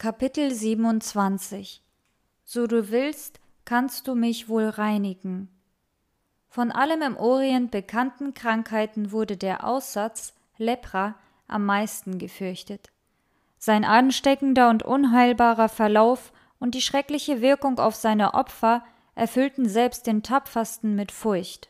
Kapitel 27 So du willst, kannst du mich wohl reinigen. Von allem im Orient bekannten Krankheiten wurde der Aussatz, Lepra, am meisten gefürchtet. Sein ansteckender und unheilbarer Verlauf und die schreckliche Wirkung auf seine Opfer erfüllten selbst den Tapfersten mit Furcht.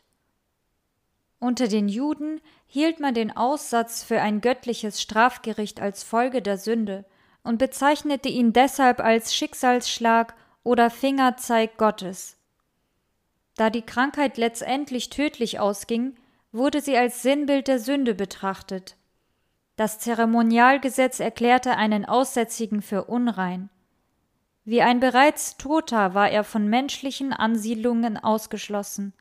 Unter den Juden hielt man den Aussatz für ein göttliches Strafgericht als Folge der Sünde und bezeichnete ihn deshalb als Schicksalsschlag oder Fingerzeig Gottes. Da die Krankheit letztendlich tödlich ausging, wurde sie als Sinnbild der Sünde betrachtet. Das Zeremonialgesetz erklärte einen Aussätzigen für unrein. Wie ein bereits Toter war er von menschlichen Ansiedlungen ausgeschlossen.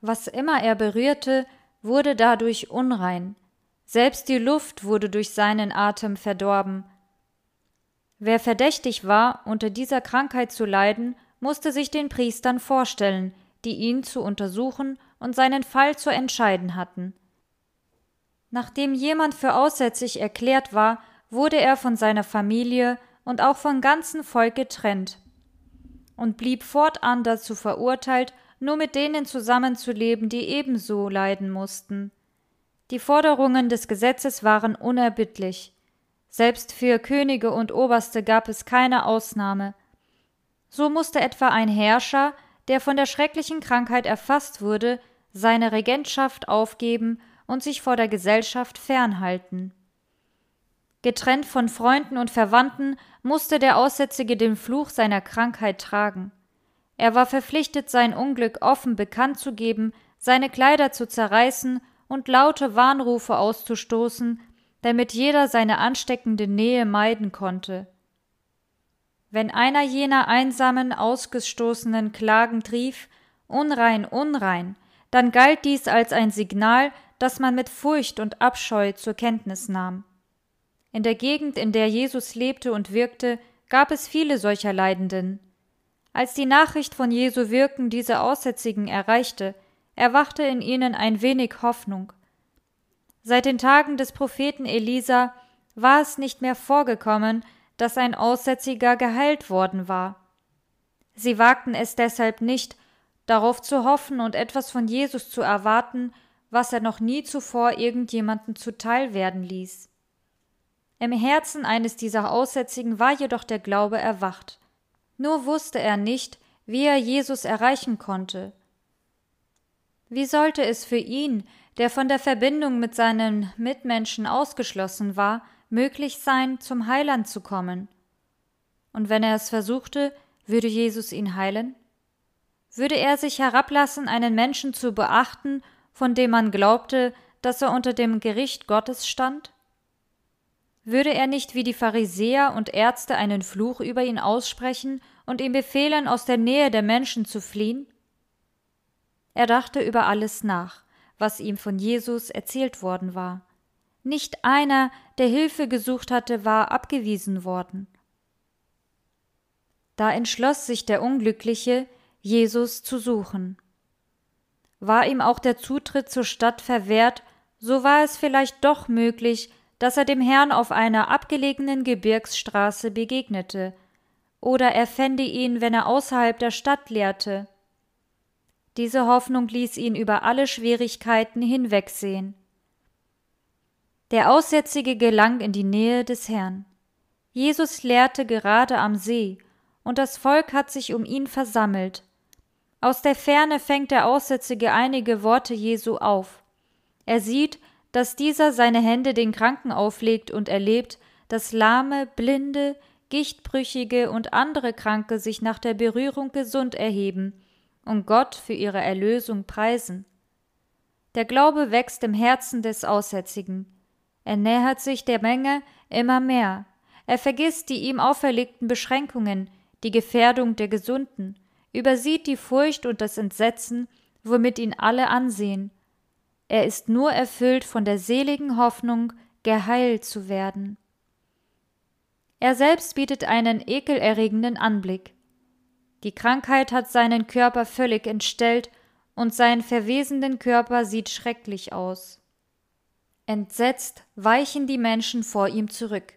Was immer er berührte, wurde dadurch unrein, selbst die Luft wurde durch seinen Atem verdorben. Wer verdächtig war, unter dieser Krankheit zu leiden, musste sich den Priestern vorstellen, die ihn zu untersuchen und seinen Fall zu entscheiden hatten. Nachdem jemand für aussätzig erklärt war, wurde er von seiner Familie und auch vom ganzen Volk getrennt und blieb fortan dazu verurteilt, nur mit denen zusammenzuleben, die ebenso leiden mussten. Die Forderungen des Gesetzes waren unerbittlich. Selbst für Könige und Oberste gab es keine Ausnahme. So musste etwa ein Herrscher, der von der schrecklichen Krankheit erfasst wurde, seine Regentschaft aufgeben und sich vor der Gesellschaft fernhalten. Getrennt von Freunden und Verwandten musste der Aussätzige den Fluch seiner Krankheit tragen. Er war verpflichtet, sein Unglück offen bekannt zu geben, seine Kleider zu zerreißen und laute Warnrufe auszustoßen, damit jeder seine ansteckende Nähe meiden konnte. Wenn einer jener einsamen, ausgestoßenen klagend rief, Unrein, unrein, dann galt dies als ein Signal, das man mit Furcht und Abscheu zur Kenntnis nahm. In der Gegend, in der Jesus lebte und wirkte, gab es viele solcher Leidenden. Als die Nachricht von Jesu Wirken diese Aussätzigen erreichte, erwachte in ihnen ein wenig Hoffnung. Seit den Tagen des Propheten Elisa war es nicht mehr vorgekommen, dass ein Aussätziger geheilt worden war. Sie wagten es deshalb nicht, darauf zu hoffen und etwas von Jesus zu erwarten, was er noch nie zuvor irgendjemanden zuteil werden ließ. Im Herzen eines dieser Aussätzigen war jedoch der Glaube erwacht. Nur wusste er nicht, wie er Jesus erreichen konnte, wie sollte es für ihn, der von der Verbindung mit seinen Mitmenschen ausgeschlossen war, möglich sein, zum Heiland zu kommen? Und wenn er es versuchte, würde Jesus ihn heilen? Würde er sich herablassen, einen Menschen zu beachten, von dem man glaubte, dass er unter dem Gericht Gottes stand? Würde er nicht wie die Pharisäer und Ärzte einen Fluch über ihn aussprechen und ihm befehlen, aus der Nähe der Menschen zu fliehen? Er dachte über alles nach, was ihm von Jesus erzählt worden war. Nicht einer, der Hilfe gesucht hatte, war abgewiesen worden. Da entschloss sich der Unglückliche, Jesus zu suchen. War ihm auch der Zutritt zur Stadt verwehrt, so war es vielleicht doch möglich, dass er dem Herrn auf einer abgelegenen Gebirgsstraße begegnete, oder er fände ihn, wenn er außerhalb der Stadt lehrte. Diese Hoffnung ließ ihn über alle Schwierigkeiten hinwegsehen. Der Aussätzige gelang in die Nähe des Herrn. Jesus lehrte gerade am See, und das Volk hat sich um ihn versammelt. Aus der Ferne fängt der Aussätzige einige Worte Jesu auf. Er sieht, dass dieser seine Hände den Kranken auflegt und erlebt, dass Lahme, Blinde, Gichtbrüchige und andere Kranke sich nach der Berührung gesund erheben und Gott für ihre Erlösung preisen. Der Glaube wächst im Herzen des Aussätzigen. Er nähert sich der Menge immer mehr. Er vergisst die ihm auferlegten Beschränkungen, die Gefährdung der Gesunden, übersieht die Furcht und das Entsetzen, womit ihn alle ansehen. Er ist nur erfüllt von der seligen Hoffnung, geheilt zu werden. Er selbst bietet einen ekelerregenden Anblick. Die Krankheit hat seinen Körper völlig entstellt und sein verwesenden Körper sieht schrecklich aus. Entsetzt weichen die Menschen vor ihm zurück.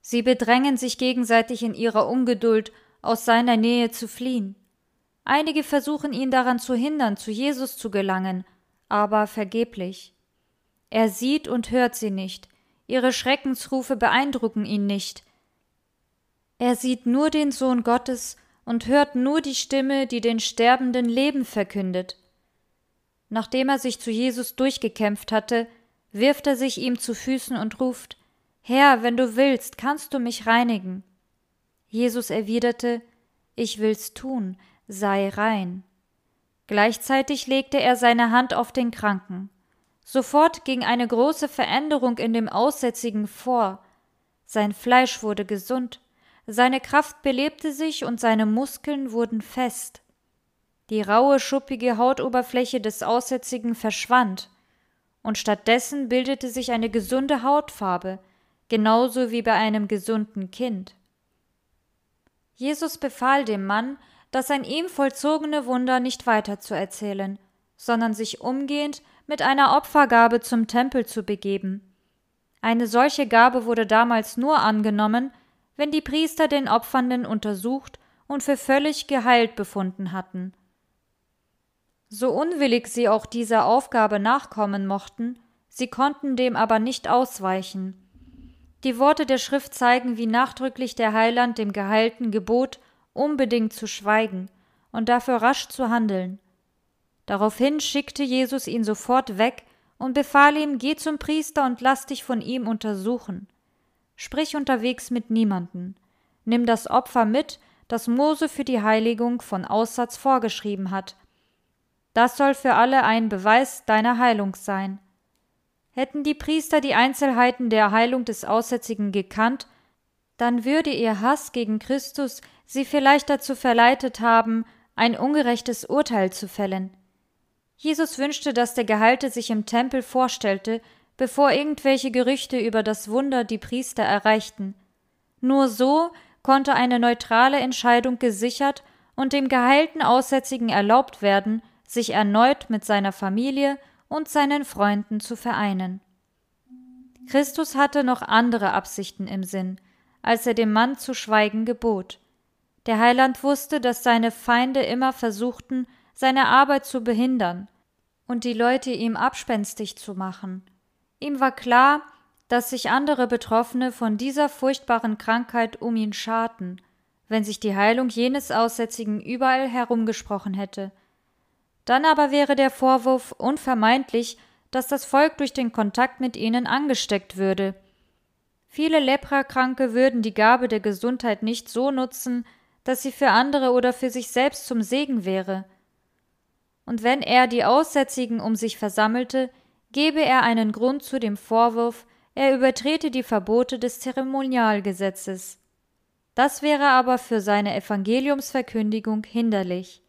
Sie bedrängen sich gegenseitig in ihrer Ungeduld, aus seiner Nähe zu fliehen. Einige versuchen ihn daran zu hindern, zu Jesus zu gelangen, aber vergeblich. Er sieht und hört sie nicht, ihre Schreckensrufe beeindrucken ihn nicht. Er sieht nur den Sohn Gottes und hört nur die Stimme, die den Sterbenden Leben verkündet. Nachdem er sich zu Jesus durchgekämpft hatte, wirft er sich ihm zu Füßen und ruft Herr, wenn du willst, kannst du mich reinigen. Jesus erwiderte Ich will's tun, sei rein. Gleichzeitig legte er seine Hand auf den Kranken. Sofort ging eine große Veränderung in dem Aussätzigen vor. Sein Fleisch wurde gesund, seine Kraft belebte sich und seine Muskeln wurden fest. Die raue, schuppige Hautoberfläche des Aussätzigen verschwand, und stattdessen bildete sich eine gesunde Hautfarbe, genauso wie bei einem gesunden Kind. Jesus befahl dem Mann, das an ihm vollzogene Wunder nicht weiterzuerzählen, sondern sich umgehend mit einer Opfergabe zum Tempel zu begeben. Eine solche Gabe wurde damals nur angenommen, wenn die Priester den Opfernden untersucht und für völlig geheilt befunden hatten. So unwillig sie auch dieser Aufgabe nachkommen mochten, sie konnten dem aber nicht ausweichen. Die Worte der Schrift zeigen, wie nachdrücklich der Heiland dem Geheilten gebot, unbedingt zu schweigen und dafür rasch zu handeln. Daraufhin schickte Jesus ihn sofort weg und befahl ihm, geh zum Priester und lass dich von ihm untersuchen. Sprich unterwegs mit niemanden. Nimm das Opfer mit, das Mose für die Heiligung von Aussatz vorgeschrieben hat. Das soll für alle ein Beweis deiner Heilung sein. Hätten die Priester die Einzelheiten der Heilung des Aussätzigen gekannt, dann würde ihr Hass gegen Christus sie vielleicht dazu verleitet haben, ein ungerechtes Urteil zu fällen. Jesus wünschte, dass der Geheilte sich im Tempel vorstellte, bevor irgendwelche Gerüchte über das Wunder die Priester erreichten. Nur so konnte eine neutrale Entscheidung gesichert und dem geheilten Aussätzigen erlaubt werden, sich erneut mit seiner Familie und seinen Freunden zu vereinen. Christus hatte noch andere Absichten im Sinn, als er dem Mann zu schweigen gebot. Der Heiland wusste, dass seine Feinde immer versuchten, seine Arbeit zu behindern und die Leute ihm abspenstig zu machen. Ihm war klar, dass sich andere Betroffene von dieser furchtbaren Krankheit um ihn scharten, wenn sich die Heilung jenes Aussätzigen überall herumgesprochen hätte, dann aber wäre der Vorwurf unvermeidlich, dass das Volk durch den Kontakt mit ihnen angesteckt würde. Viele Leprakranke würden die Gabe der Gesundheit nicht so nutzen, dass sie für andere oder für sich selbst zum Segen wäre. Und wenn er die Aussätzigen um sich versammelte, gebe er einen Grund zu dem Vorwurf, er übertrete die Verbote des Zeremonialgesetzes. Das wäre aber für seine Evangeliumsverkündigung hinderlich.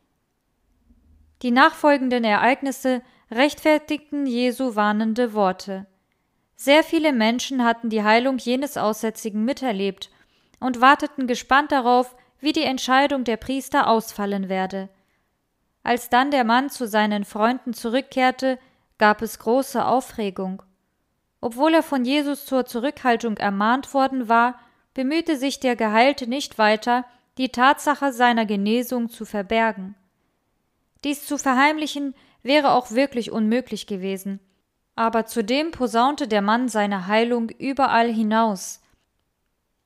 Die nachfolgenden Ereignisse rechtfertigten Jesu warnende Worte. Sehr viele Menschen hatten die Heilung jenes Aussätzigen miterlebt und warteten gespannt darauf, wie die Entscheidung der Priester ausfallen werde. Als dann der Mann zu seinen Freunden zurückkehrte, gab es große Aufregung. Obwohl er von Jesus zur Zurückhaltung ermahnt worden war, bemühte sich der Geheilte nicht weiter, die Tatsache seiner Genesung zu verbergen. Dies zu verheimlichen wäre auch wirklich unmöglich gewesen. Aber zudem posaunte der Mann seine Heilung überall hinaus.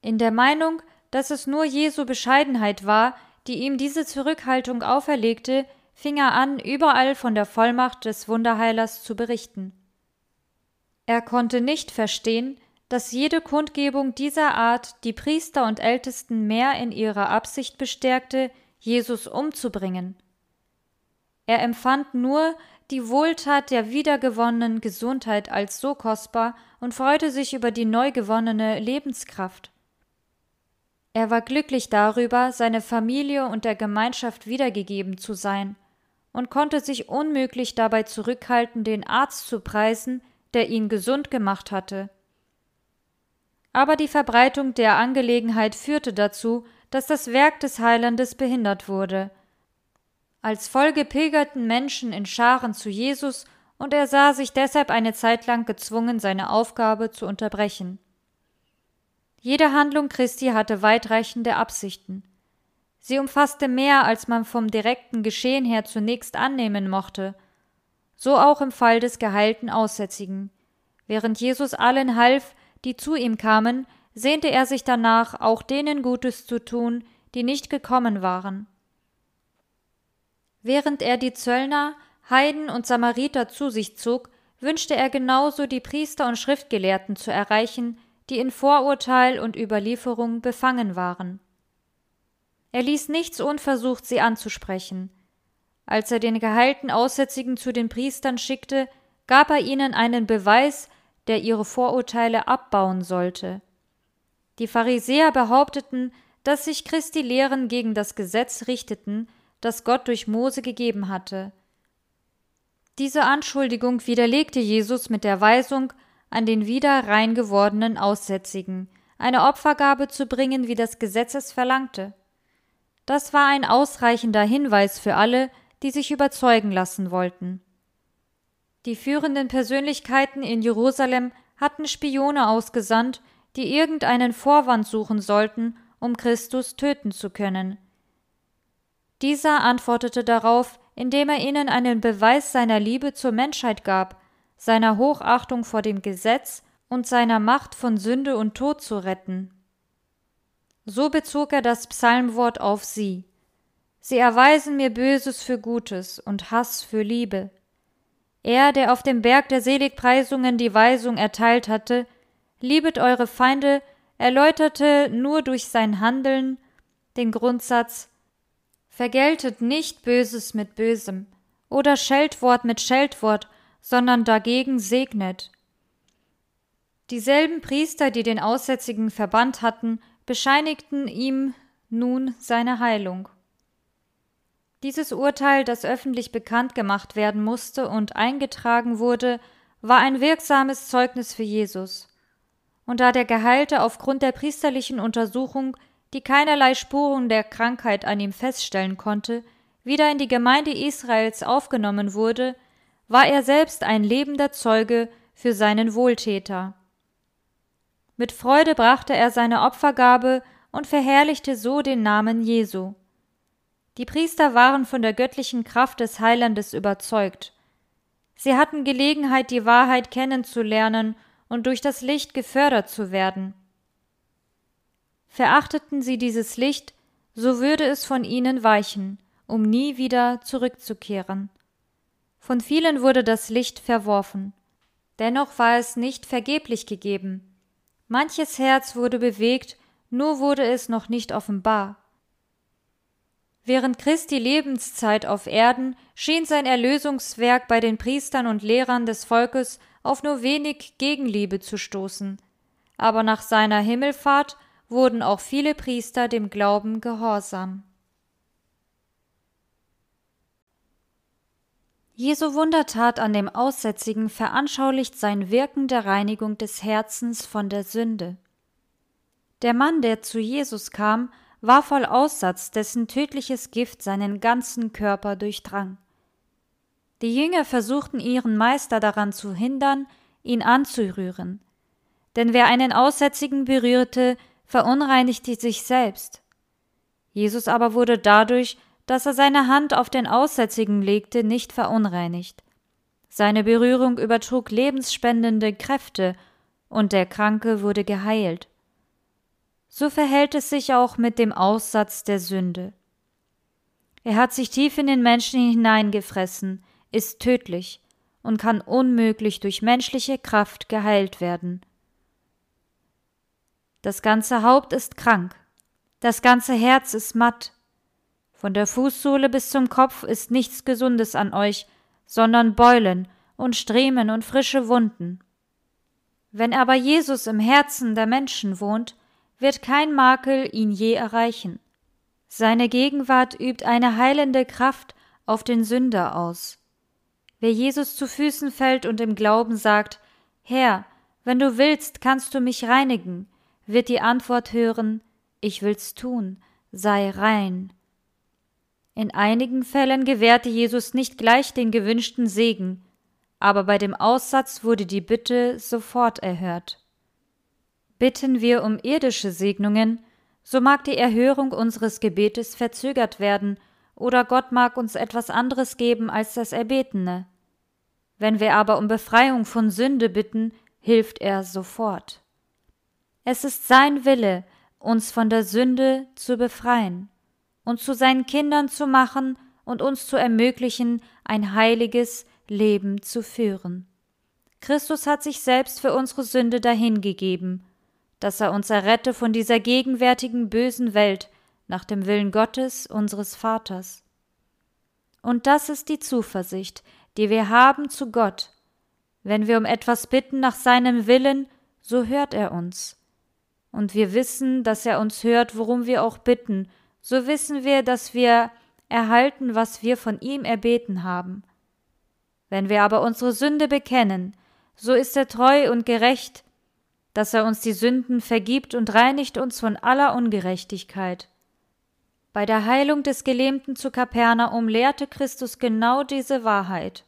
In der Meinung, dass es nur Jesu Bescheidenheit war, die ihm diese Zurückhaltung auferlegte, fing er an, überall von der Vollmacht des Wunderheilers zu berichten. Er konnte nicht verstehen, dass jede Kundgebung dieser Art die Priester und Ältesten mehr in ihrer Absicht bestärkte, Jesus umzubringen. Er empfand nur die Wohltat der wiedergewonnenen Gesundheit als so kostbar und freute sich über die neu gewonnene Lebenskraft. Er war glücklich darüber, seine Familie und der Gemeinschaft wiedergegeben zu sein, und konnte sich unmöglich dabei zurückhalten, den Arzt zu preisen, der ihn gesund gemacht hatte. Aber die Verbreitung der Angelegenheit führte dazu, dass das Werk des Heilandes behindert wurde, als Folge pilgerten Menschen in Scharen zu Jesus, und er sah sich deshalb eine Zeit lang gezwungen, seine Aufgabe zu unterbrechen. Jede Handlung Christi hatte weitreichende Absichten. Sie umfasste mehr, als man vom direkten Geschehen her zunächst annehmen mochte. So auch im Fall des geheilten Aussätzigen. Während Jesus allen half, die zu ihm kamen, sehnte er sich danach, auch denen Gutes zu tun, die nicht gekommen waren. Während er die Zöllner, Heiden und Samariter zu sich zog, wünschte er genauso die Priester und Schriftgelehrten zu erreichen, die in Vorurteil und Überlieferung befangen waren. Er ließ nichts unversucht, sie anzusprechen. Als er den geheilten Aussätzigen zu den Priestern schickte, gab er ihnen einen Beweis, der ihre Vorurteile abbauen sollte. Die Pharisäer behaupteten, dass sich Christi Lehren gegen das Gesetz richteten, das Gott durch Mose gegeben hatte. Diese Anschuldigung widerlegte Jesus mit der Weisung, an den wieder rein gewordenen Aussätzigen eine Opfergabe zu bringen, wie das Gesetz es verlangte. Das war ein ausreichender Hinweis für alle, die sich überzeugen lassen wollten. Die führenden Persönlichkeiten in Jerusalem hatten Spione ausgesandt, die irgendeinen Vorwand suchen sollten, um Christus töten zu können. Dieser antwortete darauf, indem er ihnen einen Beweis seiner Liebe zur Menschheit gab, seiner Hochachtung vor dem Gesetz und seiner Macht von Sünde und Tod zu retten. So bezog er das Psalmwort auf sie. Sie erweisen mir Böses für Gutes und Hass für Liebe. Er, der auf dem Berg der Seligpreisungen die Weisung erteilt hatte, liebet eure Feinde, erläuterte nur durch sein Handeln den Grundsatz Vergeltet nicht Böses mit Bösem oder Scheldwort mit Scheldwort, sondern dagegen segnet. Dieselben Priester, die den Aussätzigen verbannt hatten, bescheinigten ihm nun seine Heilung. Dieses Urteil, das öffentlich bekannt gemacht werden musste und eingetragen wurde, war ein wirksames Zeugnis für Jesus. Und da der Geheilte aufgrund der priesterlichen Untersuchung, die keinerlei Spuren der Krankheit an ihm feststellen konnte, wieder in die Gemeinde Israels aufgenommen wurde, war er selbst ein lebender Zeuge für seinen Wohltäter. Mit Freude brachte er seine Opfergabe und verherrlichte so den Namen Jesu. Die Priester waren von der göttlichen Kraft des Heilandes überzeugt. Sie hatten Gelegenheit, die Wahrheit kennenzulernen und durch das Licht gefördert zu werden. Verachteten sie dieses Licht, so würde es von ihnen weichen, um nie wieder zurückzukehren. Von vielen wurde das Licht verworfen. Dennoch war es nicht vergeblich gegeben. Manches Herz wurde bewegt, nur wurde es noch nicht offenbar. Während Christi Lebenszeit auf Erden schien sein Erlösungswerk bei den Priestern und Lehrern des Volkes auf nur wenig Gegenliebe zu stoßen. Aber nach seiner Himmelfahrt wurden auch viele Priester dem Glauben gehorsam. Jesu Wundertat an dem Aussätzigen veranschaulicht sein Wirken der Reinigung des Herzens von der Sünde. Der Mann, der zu Jesus kam, war voll Aussatz, dessen tödliches Gift seinen ganzen Körper durchdrang. Die Jünger versuchten ihren Meister daran zu hindern, ihn anzurühren. Denn wer einen Aussätzigen berührte, verunreinigte sich selbst. Jesus aber wurde dadurch, dass er seine Hand auf den Aussätzigen legte, nicht verunreinigt. Seine Berührung übertrug lebensspendende Kräfte, und der Kranke wurde geheilt. So verhält es sich auch mit dem Aussatz der Sünde. Er hat sich tief in den Menschen hineingefressen, ist tödlich und kann unmöglich durch menschliche Kraft geheilt werden. Das ganze Haupt ist krank, das ganze Herz ist matt, von der Fußsohle bis zum Kopf ist nichts Gesundes an euch, sondern Beulen und Striemen und frische Wunden. Wenn aber Jesus im Herzen der Menschen wohnt, wird kein Makel ihn je erreichen. Seine Gegenwart übt eine heilende Kraft auf den Sünder aus. Wer Jesus zu Füßen fällt und im Glauben sagt, Herr, wenn du willst, kannst du mich reinigen, wird die Antwort hören, ich will's tun, sei rein. In einigen Fällen gewährte Jesus nicht gleich den gewünschten Segen, aber bei dem Aussatz wurde die Bitte sofort erhört. Bitten wir um irdische Segnungen, so mag die Erhörung unseres Gebetes verzögert werden, oder Gott mag uns etwas anderes geben als das Erbetene. Wenn wir aber um Befreiung von Sünde bitten, hilft er sofort. Es ist sein Wille, uns von der Sünde zu befreien, uns zu seinen Kindern zu machen und uns zu ermöglichen, ein heiliges Leben zu führen. Christus hat sich selbst für unsere Sünde dahingegeben, dass er uns errette von dieser gegenwärtigen bösen Welt nach dem Willen Gottes, unseres Vaters. Und das ist die Zuversicht, die wir haben zu Gott. Wenn wir um etwas bitten nach seinem Willen, so hört er uns. Und wir wissen, dass er uns hört, worum wir auch bitten, so wissen wir, dass wir erhalten, was wir von ihm erbeten haben. Wenn wir aber unsere Sünde bekennen, so ist er treu und gerecht, dass er uns die Sünden vergibt und reinigt uns von aller Ungerechtigkeit. Bei der Heilung des Gelähmten zu Kapernaum lehrte Christus genau diese Wahrheit.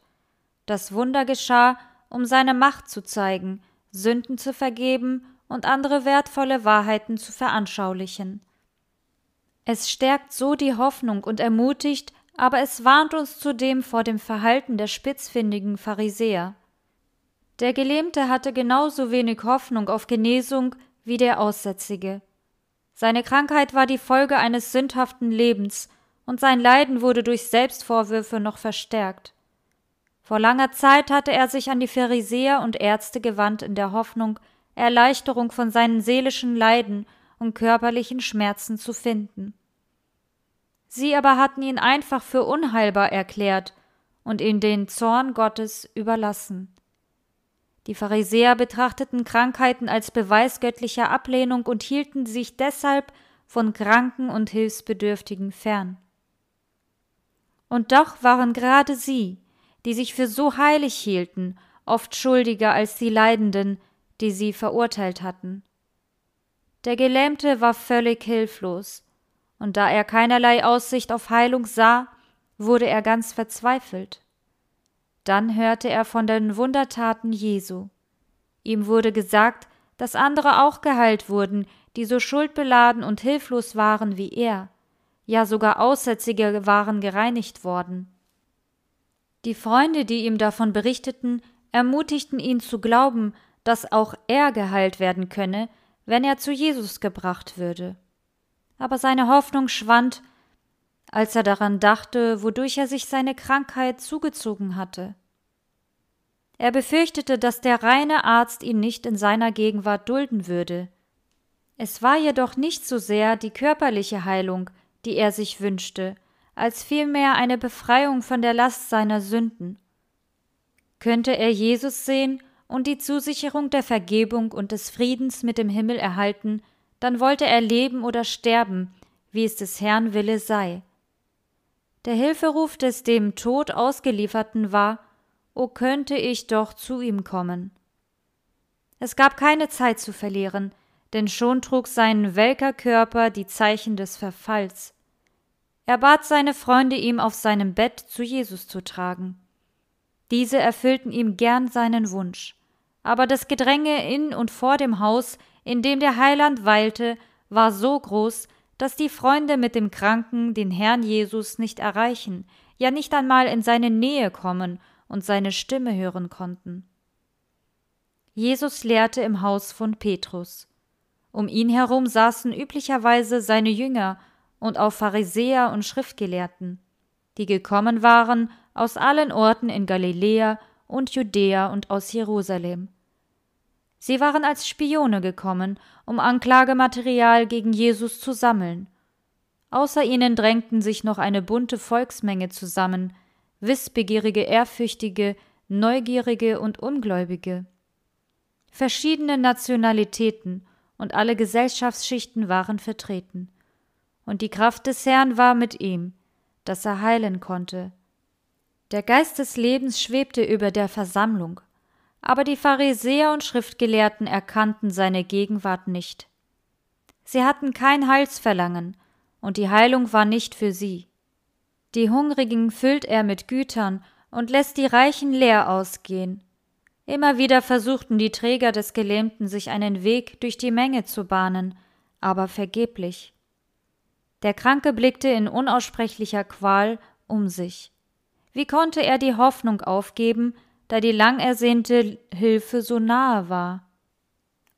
Das Wunder geschah, um seine Macht zu zeigen, Sünden zu vergeben und andere wertvolle Wahrheiten zu veranschaulichen. Es stärkt so die Hoffnung und ermutigt, aber es warnt uns zudem vor dem Verhalten der spitzfindigen Pharisäer. Der Gelähmte hatte genauso wenig Hoffnung auf Genesung wie der Aussätzige. Seine Krankheit war die Folge eines sündhaften Lebens, und sein Leiden wurde durch Selbstvorwürfe noch verstärkt. Vor langer Zeit hatte er sich an die Pharisäer und Ärzte gewandt in der Hoffnung, Erleichterung von seinen seelischen Leiden und körperlichen Schmerzen zu finden. Sie aber hatten ihn einfach für unheilbar erklärt und ihn den Zorn Gottes überlassen. Die Pharisäer betrachteten Krankheiten als Beweis göttlicher Ablehnung und hielten sich deshalb von Kranken und Hilfsbedürftigen fern. Und doch waren gerade sie, die sich für so heilig hielten, oft schuldiger als die Leidenden, die sie verurteilt hatten. Der Gelähmte war völlig hilflos, und da er keinerlei Aussicht auf Heilung sah, wurde er ganz verzweifelt. Dann hörte er von den Wundertaten Jesu. Ihm wurde gesagt, dass andere auch geheilt wurden, die so schuldbeladen und hilflos waren wie er, ja sogar Aussätzige waren gereinigt worden. Die Freunde, die ihm davon berichteten, ermutigten ihn zu glauben, dass auch er geheilt werden könne, wenn er zu Jesus gebracht würde. Aber seine Hoffnung schwand, als er daran dachte, wodurch er sich seine Krankheit zugezogen hatte. Er befürchtete, dass der reine Arzt ihn nicht in seiner Gegenwart dulden würde. Es war jedoch nicht so sehr die körperliche Heilung, die er sich wünschte, als vielmehr eine Befreiung von der Last seiner Sünden. Könnte er Jesus sehen und die Zusicherung der Vergebung und des Friedens mit dem Himmel erhalten, dann wollte er leben oder sterben, wie es des Herrn Wille sei. Der Hilferuf des dem Tod ausgelieferten war, O könnte ich doch zu ihm kommen. Es gab keine Zeit zu verlieren, denn schon trug sein welker Körper die Zeichen des Verfalls. Er bat seine Freunde, ihm auf seinem Bett zu Jesus zu tragen. Diese erfüllten ihm gern seinen Wunsch. Aber das Gedränge in und vor dem Haus, in dem der Heiland weilte, war so groß, dass die Freunde mit dem Kranken den Herrn Jesus nicht erreichen, ja nicht einmal in seine Nähe kommen und seine Stimme hören konnten. Jesus lehrte im Haus von Petrus. Um ihn herum saßen üblicherweise seine Jünger und auch Pharisäer und Schriftgelehrten, die gekommen waren aus allen Orten in Galiläa und Judäa und aus Jerusalem. Sie waren als Spione gekommen, um Anklagematerial gegen Jesus zu sammeln. Außer ihnen drängten sich noch eine bunte Volksmenge zusammen, wissbegierige, ehrfürchtige, neugierige und ungläubige. Verschiedene Nationalitäten und alle Gesellschaftsschichten waren vertreten. Und die Kraft des Herrn war mit ihm, dass er heilen konnte. Der Geist des Lebens schwebte über der Versammlung, aber die Pharisäer und Schriftgelehrten erkannten seine Gegenwart nicht. Sie hatten kein Heilsverlangen, und die Heilung war nicht für sie. Die Hungrigen füllt er mit Gütern und lässt die Reichen leer ausgehen. Immer wieder versuchten die Träger des Gelähmten sich einen Weg durch die Menge zu bahnen, aber vergeblich. Der Kranke blickte in unaussprechlicher Qual um sich. Wie konnte er die Hoffnung aufgeben, da die lang ersehnte Hilfe so nahe war?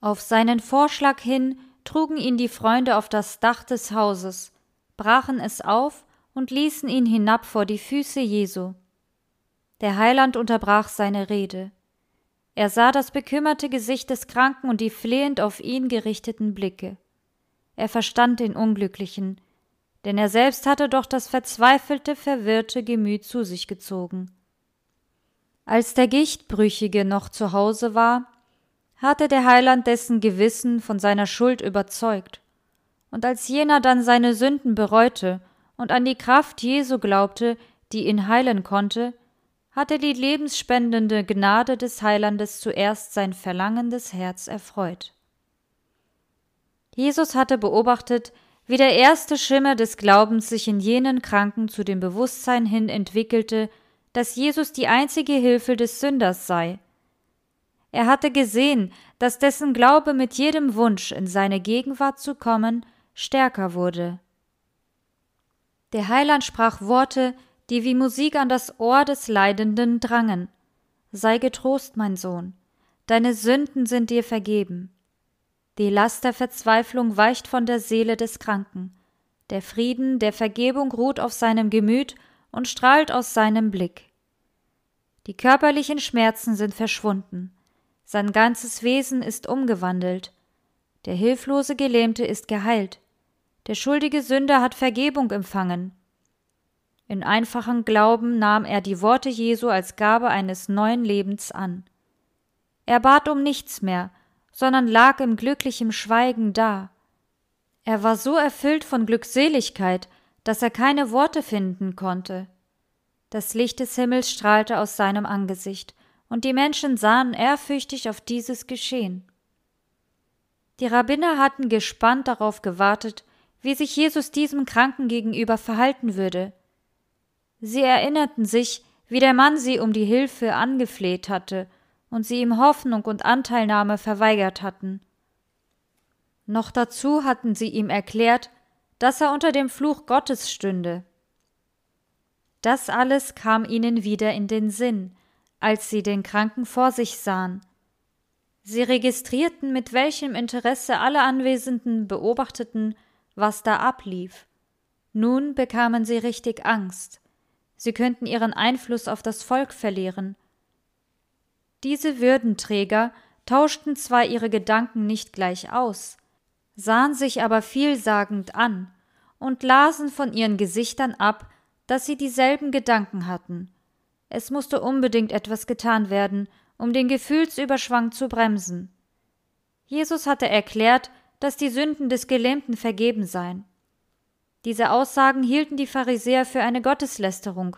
Auf seinen Vorschlag hin trugen ihn die Freunde auf das Dach des Hauses, brachen es auf und ließen ihn hinab vor die Füße Jesu. Der Heiland unterbrach seine Rede. Er sah das bekümmerte Gesicht des Kranken und die flehend auf ihn gerichteten Blicke. Er verstand den Unglücklichen, denn er selbst hatte doch das verzweifelte, verwirrte Gemüt zu sich gezogen. Als der Gichtbrüchige noch zu Hause war, hatte der Heiland dessen Gewissen von seiner Schuld überzeugt, und als jener dann seine Sünden bereute und an die Kraft Jesu glaubte, die ihn heilen konnte, hatte die lebensspendende Gnade des Heilandes zuerst sein verlangendes Herz erfreut. Jesus hatte beobachtet, wie der erste Schimmer des Glaubens sich in jenen Kranken zu dem Bewusstsein hin entwickelte, dass Jesus die einzige Hilfe des Sünders sei. Er hatte gesehen, dass dessen Glaube mit jedem Wunsch, in seine Gegenwart zu kommen, stärker wurde. Der Heiland sprach Worte, die wie Musik an das Ohr des Leidenden drangen. Sei getrost, mein Sohn, deine Sünden sind dir vergeben. Die Last der Verzweiflung weicht von der Seele des Kranken. Der Frieden der Vergebung ruht auf seinem Gemüt und strahlt aus seinem Blick. Die körperlichen Schmerzen sind verschwunden. Sein ganzes Wesen ist umgewandelt. Der hilflose Gelähmte ist geheilt. Der schuldige Sünder hat Vergebung empfangen. In einfachem Glauben nahm er die Worte Jesu als Gabe eines neuen Lebens an. Er bat um nichts mehr, sondern lag im glücklichen Schweigen da. Er war so erfüllt von Glückseligkeit, dass er keine Worte finden konnte. Das Licht des Himmels strahlte aus seinem Angesicht, und die Menschen sahen ehrfürchtig auf dieses Geschehen. Die Rabbiner hatten gespannt darauf gewartet, wie sich Jesus diesem Kranken gegenüber verhalten würde. Sie erinnerten sich, wie der Mann sie um die Hilfe angefleht hatte und sie ihm Hoffnung und Anteilnahme verweigert hatten. Noch dazu hatten sie ihm erklärt, dass er unter dem Fluch Gottes stünde. Das alles kam ihnen wieder in den Sinn, als sie den Kranken vor sich sahen. Sie registrierten, mit welchem Interesse alle Anwesenden beobachteten, was da ablief. Nun bekamen sie richtig Angst. Sie könnten ihren Einfluss auf das Volk verlieren, diese Würdenträger tauschten zwar ihre Gedanken nicht gleich aus, sahen sich aber vielsagend an und lasen von ihren Gesichtern ab, dass sie dieselben Gedanken hatten. Es musste unbedingt etwas getan werden, um den Gefühlsüberschwang zu bremsen. Jesus hatte erklärt, dass die Sünden des Gelähmten vergeben seien. Diese Aussagen hielten die Pharisäer für eine Gotteslästerung.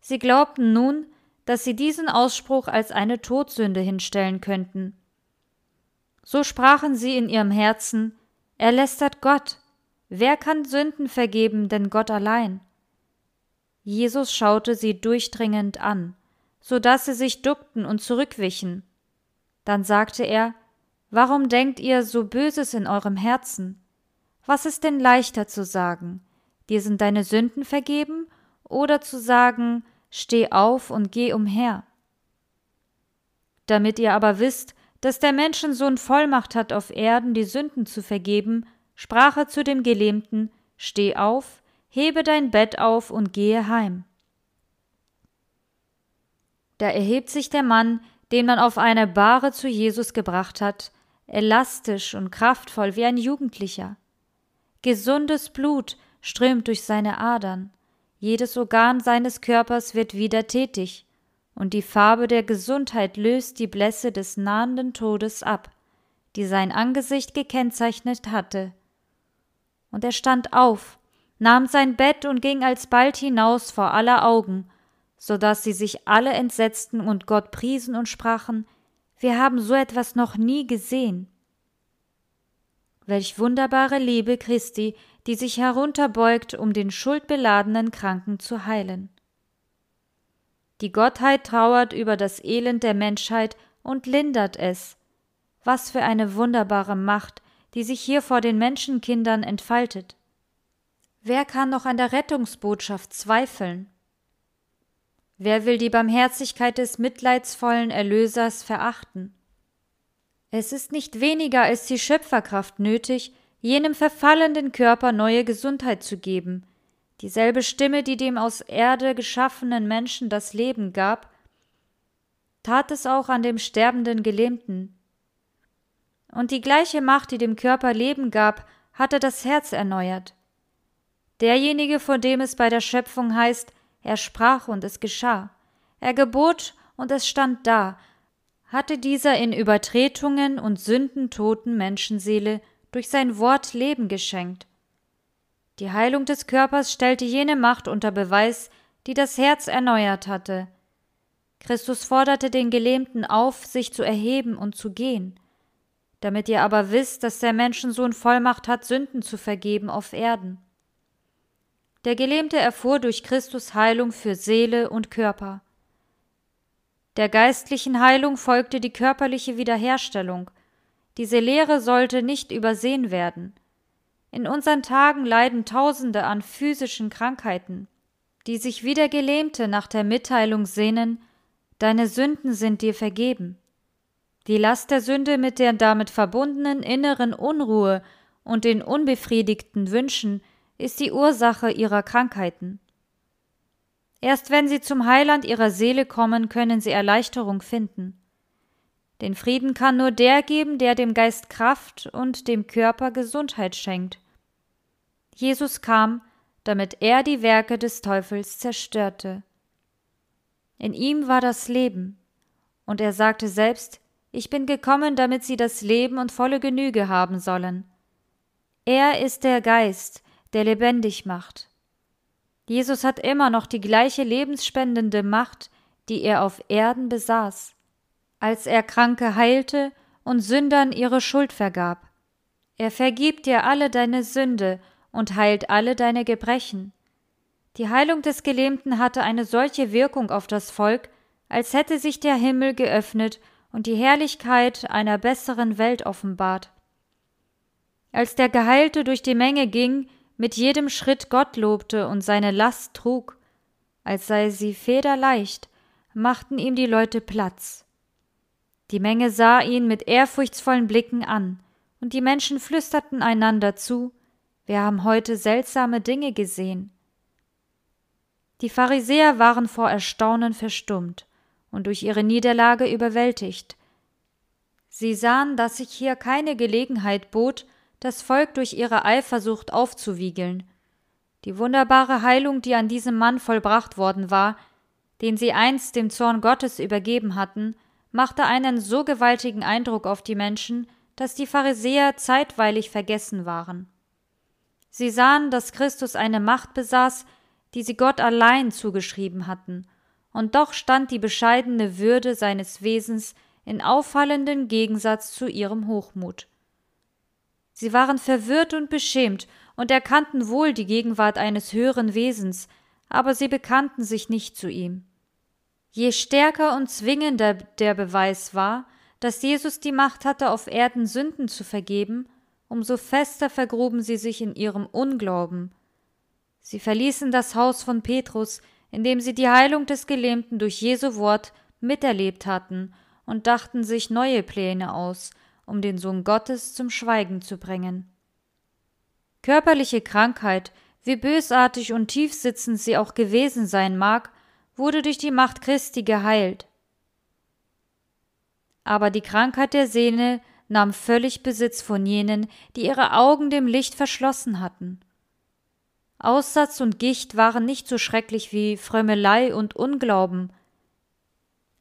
Sie glaubten nun, dass sie diesen Ausspruch als eine Todsünde hinstellen könnten. So sprachen sie in ihrem Herzen, er lästert Gott. Wer kann Sünden vergeben, denn Gott allein? Jesus schaute sie durchdringend an, so dass sie sich duckten und zurückwichen. Dann sagte er, Warum denkt ihr so Böses in eurem Herzen? Was ist denn leichter zu sagen? Dir sind deine Sünden vergeben, oder zu sagen, Steh auf und geh umher. Damit ihr aber wisst, dass der Menschensohn Vollmacht hat, auf Erden die Sünden zu vergeben, sprach er zu dem Gelähmten, Steh auf, hebe dein Bett auf und gehe heim. Da erhebt sich der Mann, den man auf eine Bahre zu Jesus gebracht hat, elastisch und kraftvoll wie ein Jugendlicher. Gesundes Blut strömt durch seine Adern. Jedes Organ seines Körpers wird wieder tätig, und die Farbe der Gesundheit löst die Blässe des nahenden Todes ab, die sein Angesicht gekennzeichnet hatte. Und er stand auf, nahm sein Bett und ging alsbald hinaus vor aller Augen, so dass sie sich alle entsetzten und Gott priesen und sprachen, wir haben so etwas noch nie gesehen. Welch wunderbare Liebe Christi, die sich herunterbeugt, um den schuldbeladenen Kranken zu heilen. Die Gottheit trauert über das Elend der Menschheit und lindert es. Was für eine wunderbare Macht, die sich hier vor den Menschenkindern entfaltet. Wer kann noch an der Rettungsbotschaft zweifeln? Wer will die Barmherzigkeit des mitleidsvollen Erlösers verachten? Es ist nicht weniger als die Schöpferkraft nötig, jenem verfallenden Körper neue Gesundheit zu geben, dieselbe Stimme, die dem aus Erde geschaffenen Menschen das Leben gab, tat es auch an dem sterbenden Gelähmten. Und die gleiche Macht, die dem Körper Leben gab, hatte das Herz erneuert. Derjenige, von dem es bei der Schöpfung heißt, er sprach und es geschah. Er gebot und es stand da, hatte dieser in Übertretungen und Sünden toten Menschenseele durch sein Wort Leben geschenkt. Die Heilung des Körpers stellte jene Macht unter Beweis, die das Herz erneuert hatte. Christus forderte den Gelähmten auf, sich zu erheben und zu gehen. Damit ihr aber wisst, dass der Menschensohn Vollmacht hat, Sünden zu vergeben auf Erden. Der Gelähmte erfuhr durch Christus Heilung für Seele und Körper. Der geistlichen Heilung folgte die körperliche Wiederherstellung. Diese Lehre sollte nicht übersehen werden. In unseren Tagen leiden Tausende an physischen Krankheiten, die sich wie der Gelähmte nach der Mitteilung sehnen, deine Sünden sind dir vergeben. Die Last der Sünde mit der damit verbundenen inneren Unruhe und den unbefriedigten Wünschen ist die Ursache ihrer Krankheiten. Erst wenn sie zum Heiland ihrer Seele kommen, können sie Erleichterung finden. Den Frieden kann nur der geben, der dem Geist Kraft und dem Körper Gesundheit schenkt. Jesus kam, damit er die Werke des Teufels zerstörte. In ihm war das Leben, und er sagte selbst, ich bin gekommen, damit sie das Leben und volle Genüge haben sollen. Er ist der Geist, der lebendig macht. Jesus hat immer noch die gleiche lebensspendende Macht, die er auf Erden besaß, als er Kranke heilte und Sündern ihre Schuld vergab. Er vergibt dir alle deine Sünde und heilt alle deine Gebrechen. Die Heilung des Gelähmten hatte eine solche Wirkung auf das Volk, als hätte sich der Himmel geöffnet und die Herrlichkeit einer besseren Welt offenbart. Als der Geheilte durch die Menge ging, mit jedem Schritt Gott lobte und seine Last trug, als sei sie federleicht, machten ihm die Leute Platz. Die Menge sah ihn mit ehrfurchtsvollen Blicken an, und die Menschen flüsterten einander zu, wir haben heute seltsame Dinge gesehen. Die Pharisäer waren vor Erstaunen verstummt und durch ihre Niederlage überwältigt. Sie sahen, dass sich hier keine Gelegenheit bot, das Volk durch ihre Eifersucht aufzuwiegeln. Die wunderbare Heilung, die an diesem Mann vollbracht worden war, den sie einst dem Zorn Gottes übergeben hatten, machte einen so gewaltigen Eindruck auf die Menschen, dass die Pharisäer zeitweilig vergessen waren. Sie sahen, dass Christus eine Macht besaß, die sie Gott allein zugeschrieben hatten, und doch stand die bescheidene Würde seines Wesens in auffallenden Gegensatz zu ihrem Hochmut. Sie waren verwirrt und beschämt und erkannten wohl die Gegenwart eines höheren Wesens, aber sie bekannten sich nicht zu ihm. Je stärker und zwingender der Beweis war, dass Jesus die Macht hatte, auf Erden Sünden zu vergeben, umso fester vergruben sie sich in ihrem Unglauben. Sie verließen das Haus von Petrus, in dem sie die Heilung des Gelähmten durch Jesu Wort miterlebt hatten, und dachten sich neue Pläne aus, um den Sohn Gottes zum Schweigen zu bringen. Körperliche Krankheit, wie bösartig und tiefsitzend sie auch gewesen sein mag, wurde durch die Macht Christi geheilt. Aber die Krankheit der Seele nahm völlig Besitz von jenen, die ihre Augen dem Licht verschlossen hatten. Aussatz und Gicht waren nicht so schrecklich wie Frömmelei und Unglauben.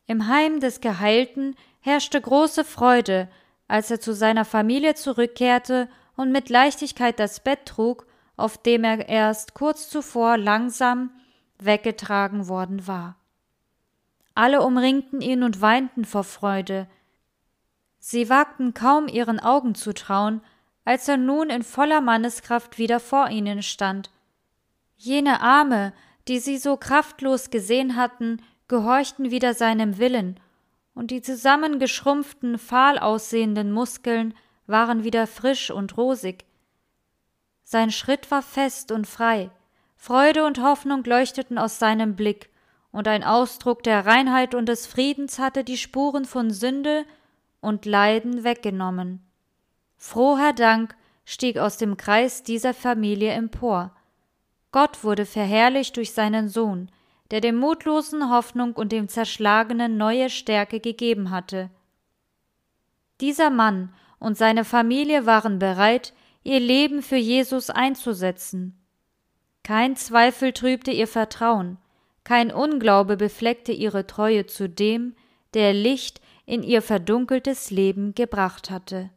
Im Heim des Geheilten herrschte große Freude, als er zu seiner Familie zurückkehrte und mit Leichtigkeit das Bett trug, auf dem er erst kurz zuvor langsam weggetragen worden war. Alle umringten ihn und weinten vor Freude. Sie wagten kaum ihren Augen zu trauen, als er nun in voller Manneskraft wieder vor ihnen stand. Jene Arme, die sie so kraftlos gesehen hatten, gehorchten wieder seinem Willen, und die zusammengeschrumpften, fahl aussehenden Muskeln waren wieder frisch und rosig. Sein Schritt war fest und frei, Freude und Hoffnung leuchteten aus seinem Blick, und ein Ausdruck der Reinheit und des Friedens hatte die Spuren von Sünde und Leiden weggenommen. Froher Dank stieg aus dem Kreis dieser Familie empor. Gott wurde verherrlicht durch seinen Sohn, der dem Mutlosen Hoffnung und dem Zerschlagenen neue Stärke gegeben hatte. Dieser Mann und seine Familie waren bereit, ihr Leben für Jesus einzusetzen. Kein Zweifel trübte ihr Vertrauen, kein Unglaube befleckte ihre Treue zu dem, der Licht in ihr verdunkeltes Leben gebracht hatte.